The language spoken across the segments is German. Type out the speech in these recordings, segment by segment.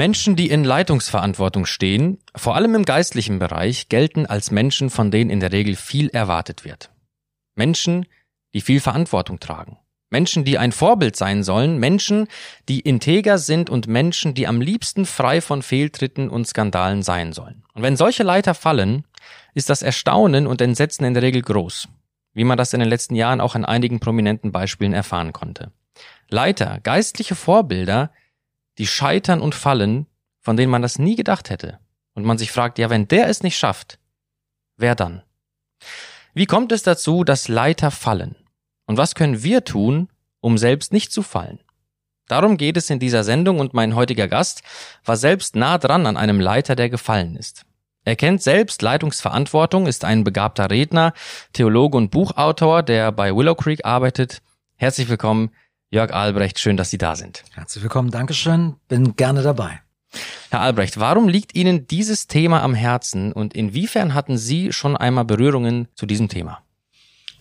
Menschen, die in Leitungsverantwortung stehen, vor allem im geistlichen Bereich, gelten als Menschen, von denen in der Regel viel erwartet wird. Menschen, die viel Verantwortung tragen. Menschen, die ein Vorbild sein sollen, Menschen, die integer sind und Menschen, die am liebsten frei von Fehltritten und Skandalen sein sollen. Und wenn solche Leiter fallen, ist das Erstaunen und Entsetzen in der Regel groß, wie man das in den letzten Jahren auch an einigen prominenten Beispielen erfahren konnte. Leiter, geistliche Vorbilder, die scheitern und fallen, von denen man das nie gedacht hätte. Und man sich fragt, ja, wenn der es nicht schafft, wer dann? Wie kommt es dazu, dass Leiter fallen? Und was können wir tun, um selbst nicht zu fallen? Darum geht es in dieser Sendung und mein heutiger Gast war selbst nah dran an einem Leiter, der gefallen ist. Er kennt selbst Leitungsverantwortung, ist ein begabter Redner, Theologe und Buchautor, der bei Willow Creek arbeitet. Herzlich willkommen, Jörg Albrecht, schön, dass Sie da sind. Herzlich willkommen, Dankeschön, bin gerne dabei. Herr Albrecht, warum liegt Ihnen dieses Thema am Herzen und inwiefern hatten Sie schon einmal Berührungen zu diesem Thema?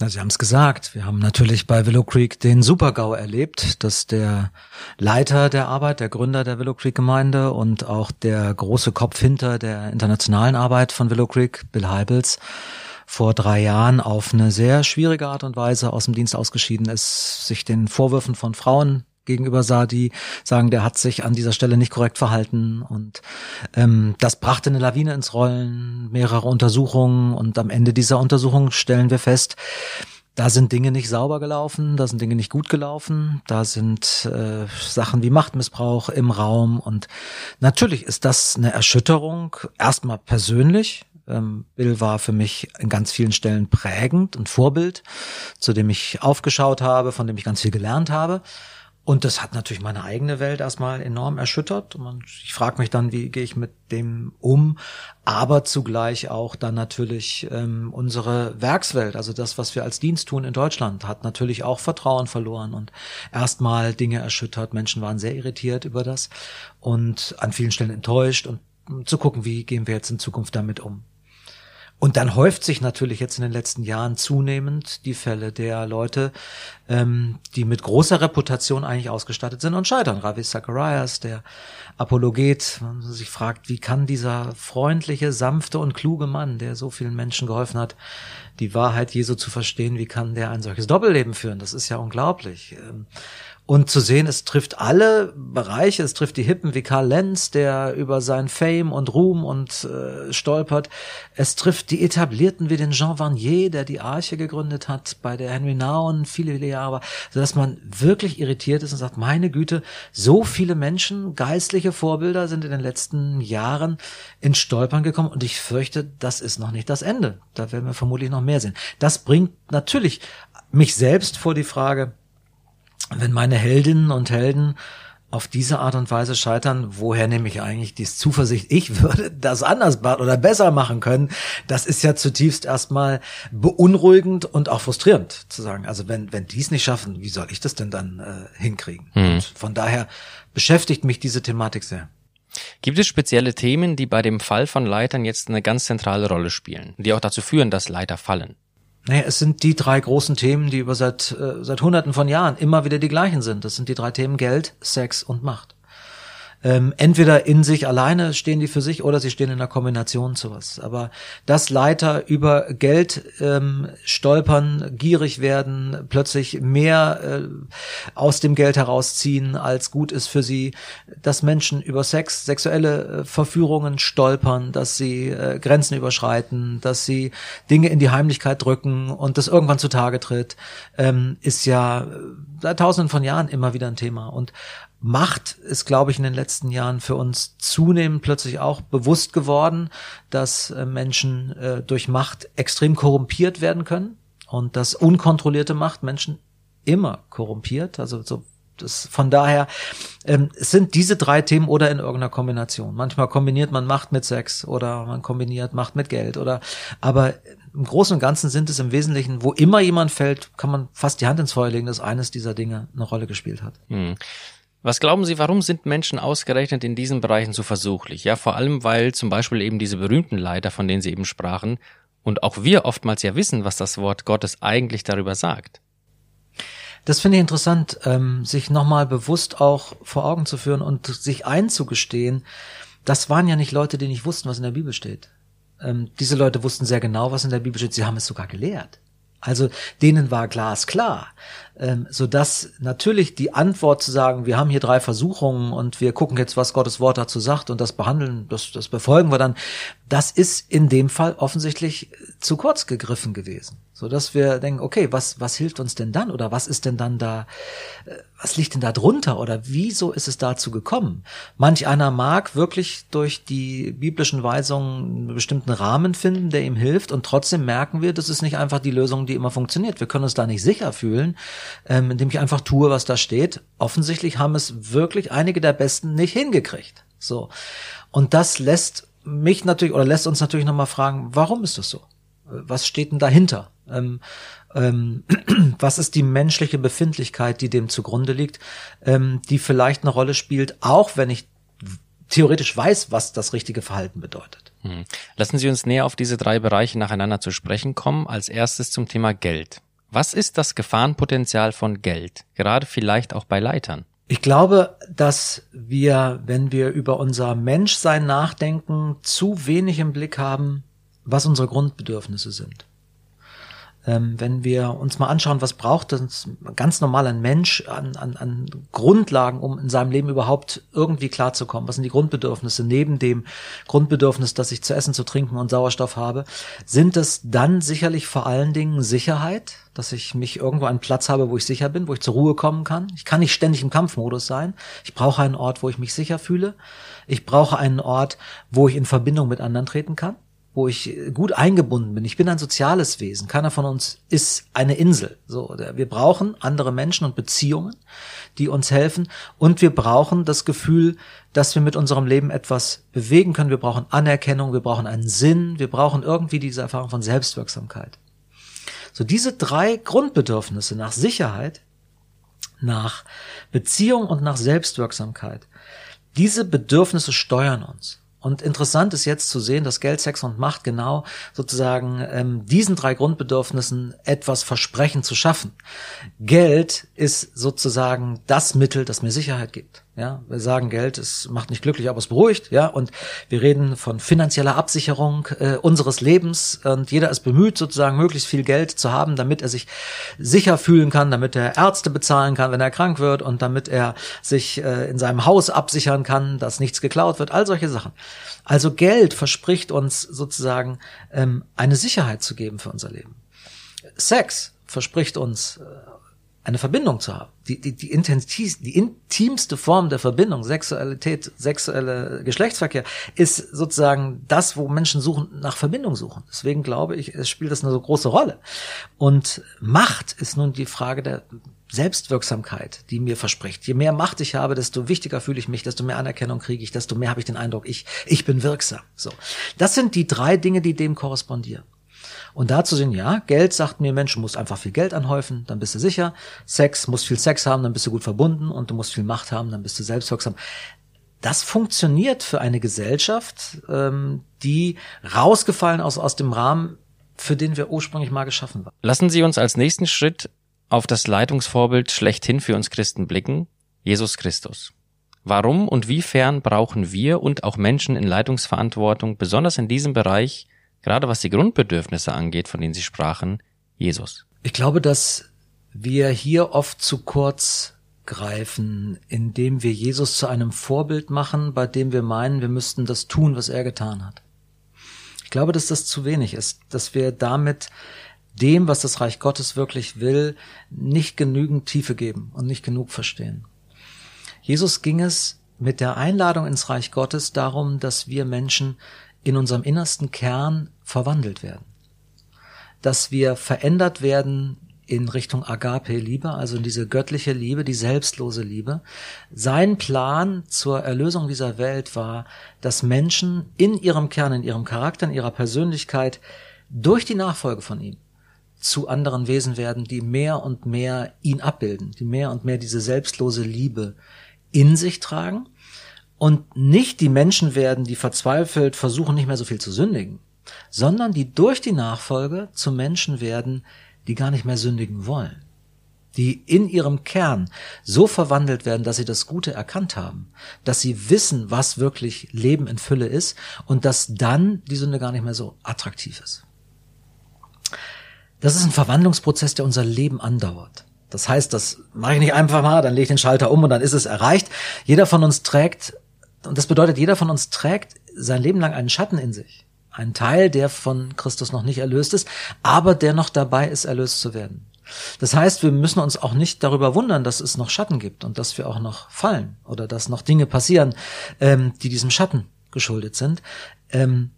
Na, Sie haben es gesagt. Wir haben natürlich bei Willow Creek den Supergau erlebt, dass der Leiter der Arbeit, der Gründer der Willow Creek Gemeinde und auch der große Kopf hinter der internationalen Arbeit von Willow Creek, Bill Heibels, vor drei Jahren auf eine sehr schwierige Art und Weise aus dem Dienst ausgeschieden ist, sich den Vorwürfen von Frauen gegenüber sah, die sagen, der hat sich an dieser Stelle nicht korrekt verhalten. Und ähm, das brachte eine Lawine ins Rollen, mehrere Untersuchungen. Und am Ende dieser Untersuchung stellen wir fest, da sind Dinge nicht sauber gelaufen, da sind Dinge nicht gut gelaufen, da sind äh, Sachen wie Machtmissbrauch im Raum. Und natürlich ist das eine Erschütterung, erstmal persönlich, ähm, Bill war für mich in ganz vielen Stellen prägend und Vorbild, zu dem ich aufgeschaut habe, von dem ich ganz viel gelernt habe. Und das hat natürlich meine eigene Welt erstmal enorm erschüttert. Und ich frage mich dann, wie gehe ich mit dem um? Aber zugleich auch dann natürlich ähm, unsere Werkswelt, also das, was wir als Dienst tun in Deutschland, hat natürlich auch Vertrauen verloren und erstmal Dinge erschüttert. Menschen waren sehr irritiert über das und an vielen Stellen enttäuscht und zu gucken, wie gehen wir jetzt in Zukunft damit um. Und dann häuft sich natürlich jetzt in den letzten Jahren zunehmend die Fälle der Leute, ähm, die mit großer Reputation eigentlich ausgestattet sind und scheitern. Ravi Zacharias, der Apologet, man sich fragt, wie kann dieser freundliche, sanfte und kluge Mann, der so vielen Menschen geholfen hat, die Wahrheit Jesu zu verstehen, wie kann der ein solches Doppelleben führen? Das ist ja unglaublich. Und zu sehen, es trifft alle Bereiche, es trifft die Hippen wie Karl Lenz, der über sein Fame und Ruhm und äh, stolpert. Es trifft die Etablierten wie den Jean Vanier, der die Arche gegründet hat, bei der Henry Nauen viele, viele Jahre, sodass man wirklich irritiert ist und sagt, meine Güte, so viele Menschen, geistliche Vorbilder sind in den letzten Jahren ins Stolpern gekommen und ich fürchte, das ist noch nicht das Ende. Da werden wir vermutlich noch mehr sehen. Das bringt natürlich mich selbst vor die Frage, wenn meine Heldinnen und Helden auf diese Art und Weise scheitern, woher nehme ich eigentlich die Zuversicht, ich würde das anders oder besser machen können, das ist ja zutiefst erstmal beunruhigend und auch frustrierend zu sagen. Also wenn, wenn die es nicht schaffen, wie soll ich das denn dann äh, hinkriegen? Mhm. Und von daher beschäftigt mich diese Thematik sehr. Gibt es spezielle Themen, die bei dem Fall von Leitern jetzt eine ganz zentrale Rolle spielen, die auch dazu führen, dass Leiter fallen? Naja, es sind die drei großen Themen, die über seit, äh, seit Hunderten von Jahren immer wieder die gleichen sind. Das sind die drei Themen Geld, Sex und Macht ähm, entweder in sich alleine stehen die für sich oder sie stehen in einer Kombination zu was. Aber dass Leiter über Geld ähm, stolpern, gierig werden, plötzlich mehr äh, aus dem Geld herausziehen, als gut ist für sie, dass Menschen über Sex, sexuelle äh, Verführungen stolpern, dass sie äh, Grenzen überschreiten, dass sie Dinge in die Heimlichkeit drücken und das irgendwann zutage tritt, ähm, ist ja seit tausenden von Jahren immer wieder ein Thema. Und Macht ist, glaube ich, in den letzten Jahren für uns zunehmend plötzlich auch bewusst geworden, dass äh, Menschen äh, durch Macht extrem korrumpiert werden können und dass unkontrollierte Macht Menschen immer korrumpiert. Also so das, von daher ähm, sind diese drei Themen oder in irgendeiner Kombination. Manchmal kombiniert man Macht mit Sex oder man kombiniert Macht mit Geld oder aber im Großen und Ganzen sind es im Wesentlichen, wo immer jemand fällt, kann man fast die Hand ins Feuer legen, dass eines dieser Dinge eine Rolle gespielt hat. Hm. Was glauben Sie, warum sind Menschen ausgerechnet in diesen Bereichen so versuchlich? Ja, vor allem, weil zum Beispiel eben diese berühmten Leiter, von denen Sie eben sprachen, und auch wir oftmals ja wissen, was das Wort Gottes eigentlich darüber sagt. Das finde ich interessant, ähm, sich nochmal bewusst auch vor Augen zu führen und sich einzugestehen, das waren ja nicht Leute, die nicht wussten, was in der Bibel steht. Ähm, diese Leute wussten sehr genau, was in der Bibel steht. Sie haben es sogar gelehrt. Also denen war glasklar, ähm, so dass natürlich die Antwort zu sagen, wir haben hier drei Versuchungen und wir gucken jetzt, was Gottes Wort dazu sagt und das behandeln, das, das befolgen wir dann, das ist in dem Fall offensichtlich zu kurz gegriffen gewesen so dass wir denken, okay, was was hilft uns denn dann oder was ist denn dann da, äh, was liegt denn da drunter oder wieso ist es dazu gekommen? Manch einer mag wirklich durch die biblischen Weisungen einen bestimmten Rahmen finden, der ihm hilft und trotzdem merken wir, das ist nicht einfach die Lösung, die immer funktioniert. Wir können uns da nicht sicher fühlen, ähm, indem ich einfach tue, was da steht. Offensichtlich haben es wirklich einige der Besten nicht hingekriegt. So und das lässt mich natürlich oder lässt uns natürlich nochmal fragen, warum ist das so? Was steht denn dahinter? Ähm, ähm, was ist die menschliche Befindlichkeit, die dem zugrunde liegt, ähm, die vielleicht eine Rolle spielt, auch wenn ich theoretisch weiß, was das richtige Verhalten bedeutet. Hm. Lassen Sie uns näher auf diese drei Bereiche nacheinander zu sprechen kommen. Als erstes zum Thema Geld. Was ist das Gefahrenpotenzial von Geld, gerade vielleicht auch bei Leitern? Ich glaube, dass wir, wenn wir über unser Menschsein nachdenken, zu wenig im Blick haben, was unsere Grundbedürfnisse sind. Ähm, wenn wir uns mal anschauen, was braucht das ganz normal ein Mensch an, an, an Grundlagen, um in seinem Leben überhaupt irgendwie klarzukommen, was sind die Grundbedürfnisse neben dem Grundbedürfnis, dass ich zu essen, zu trinken und Sauerstoff habe, sind es dann sicherlich vor allen Dingen Sicherheit, dass ich mich irgendwo einen Platz habe, wo ich sicher bin, wo ich zur Ruhe kommen kann. Ich kann nicht ständig im Kampfmodus sein. Ich brauche einen Ort, wo ich mich sicher fühle. Ich brauche einen Ort, wo ich in Verbindung mit anderen treten kann wo ich gut eingebunden bin. Ich bin ein soziales Wesen. Keiner von uns ist eine Insel. So, wir brauchen andere Menschen und Beziehungen, die uns helfen. Und wir brauchen das Gefühl, dass wir mit unserem Leben etwas bewegen können. Wir brauchen Anerkennung, wir brauchen einen Sinn, wir brauchen irgendwie diese Erfahrung von Selbstwirksamkeit. So diese drei Grundbedürfnisse nach Sicherheit, nach Beziehung und nach Selbstwirksamkeit, diese Bedürfnisse steuern uns. Und interessant ist jetzt zu sehen, dass Geld, Sex und Macht genau sozusagen ähm, diesen drei Grundbedürfnissen etwas versprechen zu schaffen. Geld ist sozusagen das Mittel, das mir Sicherheit gibt. Ja, wir sagen, Geld es macht nicht glücklich, aber es beruhigt. Ja, und wir reden von finanzieller Absicherung äh, unseres Lebens. Und jeder ist bemüht, sozusagen möglichst viel Geld zu haben, damit er sich sicher fühlen kann, damit er Ärzte bezahlen kann, wenn er krank wird, und damit er sich äh, in seinem Haus absichern kann, dass nichts geklaut wird. All solche Sachen. Also Geld verspricht uns sozusagen ähm, eine Sicherheit zu geben für unser Leben. Sex verspricht uns äh, eine Verbindung zu haben. Die, die, die, intensiv, die intimste Form der Verbindung, Sexualität, sexuelle Geschlechtsverkehr, ist sozusagen das, wo Menschen suchen, nach Verbindung suchen. Deswegen glaube ich, es spielt das eine so große Rolle. Und Macht ist nun die Frage der Selbstwirksamkeit, die mir verspricht. Je mehr Macht ich habe, desto wichtiger fühle ich mich, desto mehr Anerkennung kriege ich, desto mehr habe ich den Eindruck, ich, ich bin wirksam. So. Das sind die drei Dinge, die dem korrespondieren. Und da zu sehen, ja, Geld sagt mir, Mensch, du musst einfach viel Geld anhäufen, dann bist du sicher. Sex, musst viel Sex haben, dann bist du gut verbunden und du musst viel Macht haben, dann bist du selbstwirksam. Das funktioniert für eine Gesellschaft, ähm, die rausgefallen aus, aus dem Rahmen, für den wir ursprünglich mal geschaffen waren. Lassen Sie uns als nächsten Schritt auf das Leitungsvorbild schlechthin für uns Christen blicken, Jesus Christus. Warum und wiefern brauchen wir und auch Menschen in Leitungsverantwortung, besonders in diesem Bereich, gerade was die Grundbedürfnisse angeht, von denen Sie sprachen, Jesus? Ich glaube, dass wir hier oft zu kurz greifen, indem wir Jesus zu einem Vorbild machen, bei dem wir meinen, wir müssten das tun, was er getan hat. Ich glaube, dass das zu wenig ist, dass wir damit dem, was das Reich Gottes wirklich will, nicht genügend Tiefe geben und nicht genug verstehen. Jesus ging es mit der Einladung ins Reich Gottes darum, dass wir Menschen in unserem innersten Kern verwandelt werden. Dass wir verändert werden in Richtung Agape-Liebe, also in diese göttliche Liebe, die selbstlose Liebe. Sein Plan zur Erlösung dieser Welt war, dass Menschen in ihrem Kern, in ihrem Charakter, in ihrer Persönlichkeit durch die Nachfolge von ihm zu anderen Wesen werden, die mehr und mehr ihn abbilden, die mehr und mehr diese selbstlose Liebe in sich tragen und nicht die Menschen werden, die verzweifelt versuchen, nicht mehr so viel zu sündigen, sondern die durch die Nachfolge zu Menschen werden, die gar nicht mehr sündigen wollen. die in ihrem Kern so verwandelt werden, dass sie das Gute erkannt haben, dass sie wissen, was wirklich Leben in Fülle ist und dass dann die Sünde gar nicht mehr so attraktiv ist. Das ist ein Verwandlungsprozess, der unser Leben andauert. Das heißt, das mache ich nicht einfach mal, dann lege ich den Schalter um und dann ist es erreicht. Jeder von uns trägt, und das bedeutet, jeder von uns trägt sein Leben lang einen Schatten in sich. Einen Teil, der von Christus noch nicht erlöst ist, aber der noch dabei ist, erlöst zu werden. Das heißt, wir müssen uns auch nicht darüber wundern, dass es noch Schatten gibt und dass wir auch noch fallen oder dass noch Dinge passieren, ähm, die diesem Schatten geschuldet sind. Ähm,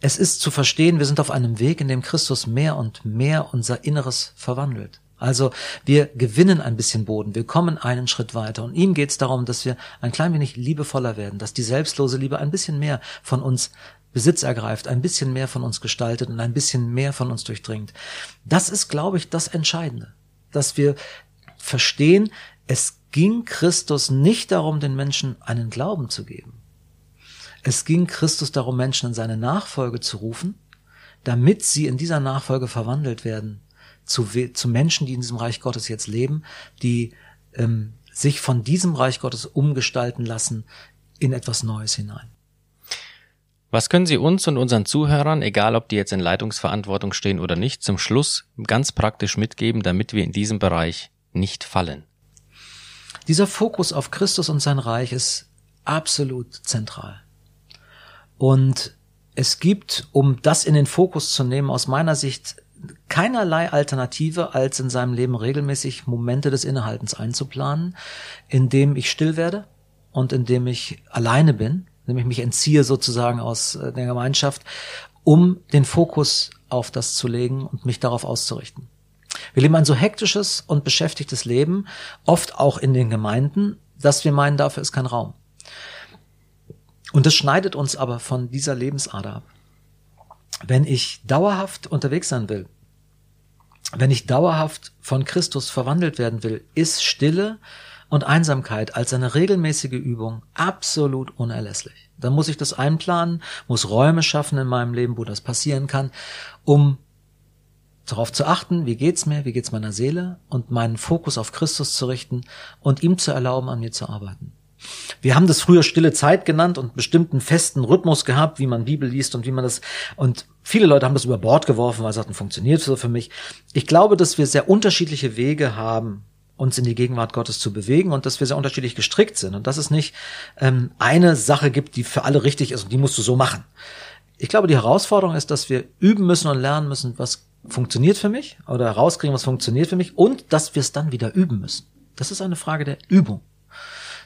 es ist zu verstehen, wir sind auf einem Weg, in dem Christus mehr und mehr unser Inneres verwandelt. Also wir gewinnen ein bisschen Boden, wir kommen einen Schritt weiter. Und ihm geht es darum, dass wir ein klein wenig liebevoller werden, dass die selbstlose Liebe ein bisschen mehr von uns Besitz ergreift, ein bisschen mehr von uns gestaltet und ein bisschen mehr von uns durchdringt. Das ist, glaube ich, das Entscheidende, dass wir verstehen, es ging Christus nicht darum, den Menschen einen Glauben zu geben. Es ging Christus darum, Menschen in seine Nachfolge zu rufen, damit sie in dieser Nachfolge verwandelt werden zu, zu Menschen, die in diesem Reich Gottes jetzt leben, die ähm, sich von diesem Reich Gottes umgestalten lassen in etwas Neues hinein. Was können Sie uns und unseren Zuhörern, egal ob die jetzt in Leitungsverantwortung stehen oder nicht, zum Schluss ganz praktisch mitgeben, damit wir in diesem Bereich nicht fallen? Dieser Fokus auf Christus und sein Reich ist absolut zentral. Und es gibt, um das in den Fokus zu nehmen, aus meiner Sicht keinerlei Alternative, als in seinem Leben regelmäßig Momente des Innehaltens einzuplanen, in dem ich still werde und in dem ich alleine bin, indem ich mich entziehe sozusagen aus äh, der Gemeinschaft, um den Fokus auf das zu legen und mich darauf auszurichten. Wir leben ein so hektisches und beschäftigtes Leben, oft auch in den Gemeinden, dass wir meinen, dafür ist kein Raum. Und das schneidet uns aber von dieser Lebensader ab. Wenn ich dauerhaft unterwegs sein will, wenn ich dauerhaft von Christus verwandelt werden will, ist Stille und Einsamkeit als eine regelmäßige Übung absolut unerlässlich. Dann muss ich das einplanen, muss Räume schaffen in meinem Leben, wo das passieren kann, um darauf zu achten, wie geht's mir, wie geht's meiner Seele und meinen Fokus auf Christus zu richten und ihm zu erlauben, an mir zu arbeiten. Wir haben das früher stille Zeit genannt und bestimmten festen Rhythmus gehabt, wie man Bibel liest und wie man das, und viele Leute haben das über Bord geworfen, weil sie sagten, funktioniert so für mich. Ich glaube, dass wir sehr unterschiedliche Wege haben, uns in die Gegenwart Gottes zu bewegen und dass wir sehr unterschiedlich gestrickt sind und dass es nicht ähm, eine Sache gibt, die für alle richtig ist und die musst du so machen. Ich glaube, die Herausforderung ist, dass wir üben müssen und lernen müssen, was funktioniert für mich oder herauskriegen, was funktioniert für mich und dass wir es dann wieder üben müssen. Das ist eine Frage der Übung.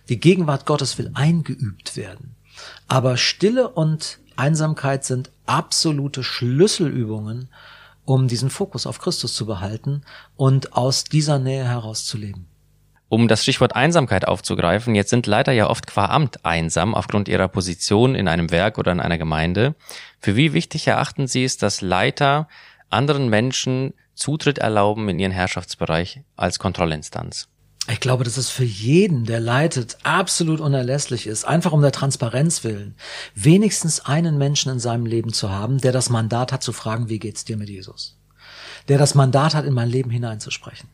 Die Gegenwart Gottes will eingeübt werden. Aber Stille und Einsamkeit sind absolute Schlüsselübungen, um diesen Fokus auf Christus zu behalten und aus dieser Nähe heraus zu leben. Um das Stichwort Einsamkeit aufzugreifen, jetzt sind Leiter ja oft qua Amt einsam aufgrund ihrer Position in einem Werk oder in einer Gemeinde. Für wie wichtig erachten Sie es, dass Leiter anderen Menschen Zutritt erlauben in ihren Herrschaftsbereich als Kontrollinstanz? Ich glaube, dass es für jeden, der leitet, absolut unerlässlich ist, einfach um der Transparenz willen, wenigstens einen Menschen in seinem Leben zu haben, der das Mandat hat zu fragen, wie geht's dir mit Jesus? Der das Mandat hat, in mein Leben hineinzusprechen.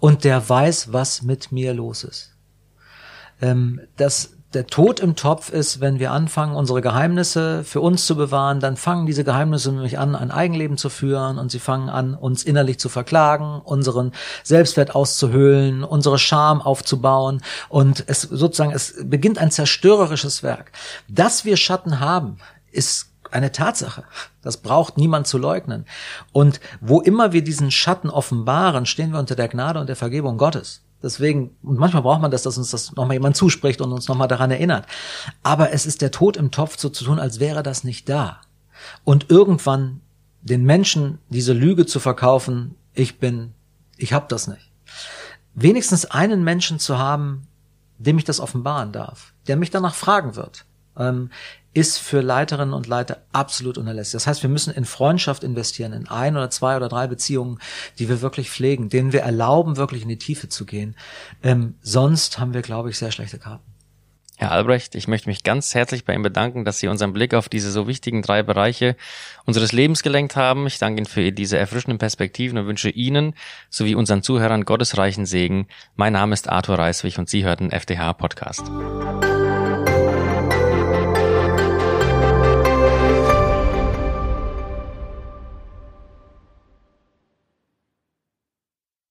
Und der weiß, was mit mir los ist. Ähm, das, der Tod im Topf ist, wenn wir anfangen, unsere Geheimnisse für uns zu bewahren, dann fangen diese Geheimnisse nämlich an, ein Eigenleben zu führen und sie fangen an, uns innerlich zu verklagen, unseren Selbstwert auszuhöhlen, unsere Scham aufzubauen und es sozusagen, es beginnt ein zerstörerisches Werk. Dass wir Schatten haben, ist eine Tatsache. Das braucht niemand zu leugnen. Und wo immer wir diesen Schatten offenbaren, stehen wir unter der Gnade und der Vergebung Gottes. Deswegen, und manchmal braucht man das, dass uns das nochmal jemand zuspricht und uns nochmal daran erinnert. Aber es ist der Tod im Topf, so zu tun, als wäre das nicht da. Und irgendwann den Menschen diese Lüge zu verkaufen, ich bin, ich hab das nicht. Wenigstens einen Menschen zu haben, dem ich das offenbaren darf, der mich danach fragen wird. Ähm, ist für Leiterinnen und Leiter absolut unerlässlich. Das heißt, wir müssen in Freundschaft investieren, in ein oder zwei oder drei Beziehungen, die wir wirklich pflegen, denen wir erlauben, wirklich in die Tiefe zu gehen. Ähm, sonst haben wir, glaube ich, sehr schlechte Karten. Herr Albrecht, ich möchte mich ganz herzlich bei Ihnen bedanken, dass Sie unseren Blick auf diese so wichtigen drei Bereiche unseres Lebens gelenkt haben. Ich danke Ihnen für diese erfrischenden Perspektiven und wünsche Ihnen sowie unseren Zuhörern gottesreichen Segen. Mein Name ist Arthur Reiswig und Sie hörten FDH Podcast.